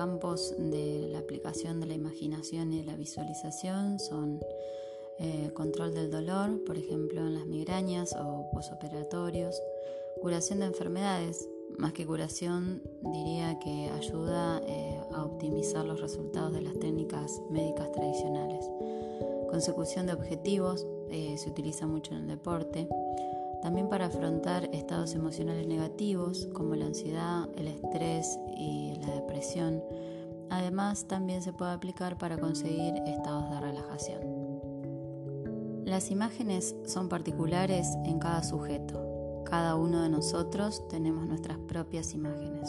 campos de la aplicación de la imaginación y de la visualización son eh, control del dolor, por ejemplo en las migrañas o posoperatorios, curación de enfermedades, más que curación diría que ayuda eh, a optimizar los resultados de las técnicas médicas tradicionales, consecución de objetivos, eh, se utiliza mucho en el deporte, también para afrontar estados emocionales negativos como la ansiedad, el estrés y la depresión. Además, también se puede aplicar para conseguir estados de relajación. Las imágenes son particulares en cada sujeto. Cada uno de nosotros tenemos nuestras propias imágenes.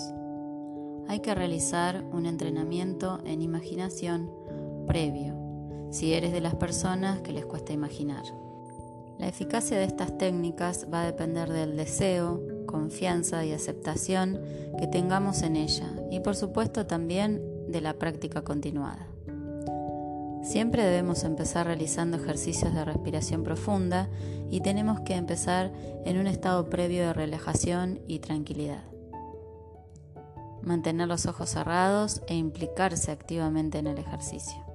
Hay que realizar un entrenamiento en imaginación previo, si eres de las personas que les cuesta imaginar. La eficacia de estas técnicas va a depender del deseo, confianza y aceptación que tengamos en ella y por supuesto también de la práctica continuada. Siempre debemos empezar realizando ejercicios de respiración profunda y tenemos que empezar en un estado previo de relajación y tranquilidad. Mantener los ojos cerrados e implicarse activamente en el ejercicio.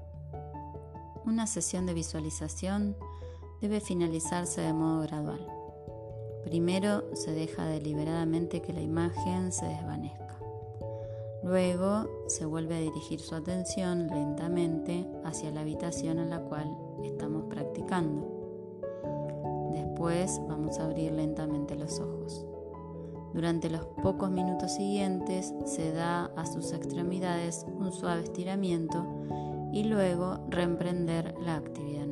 Una sesión de visualización debe finalizarse de modo gradual. Primero se deja deliberadamente que la imagen se desvanezca. Luego se vuelve a dirigir su atención lentamente hacia la habitación en la cual estamos practicando. Después vamos a abrir lentamente los ojos. Durante los pocos minutos siguientes se da a sus extremidades un suave estiramiento y luego reemprender la actividad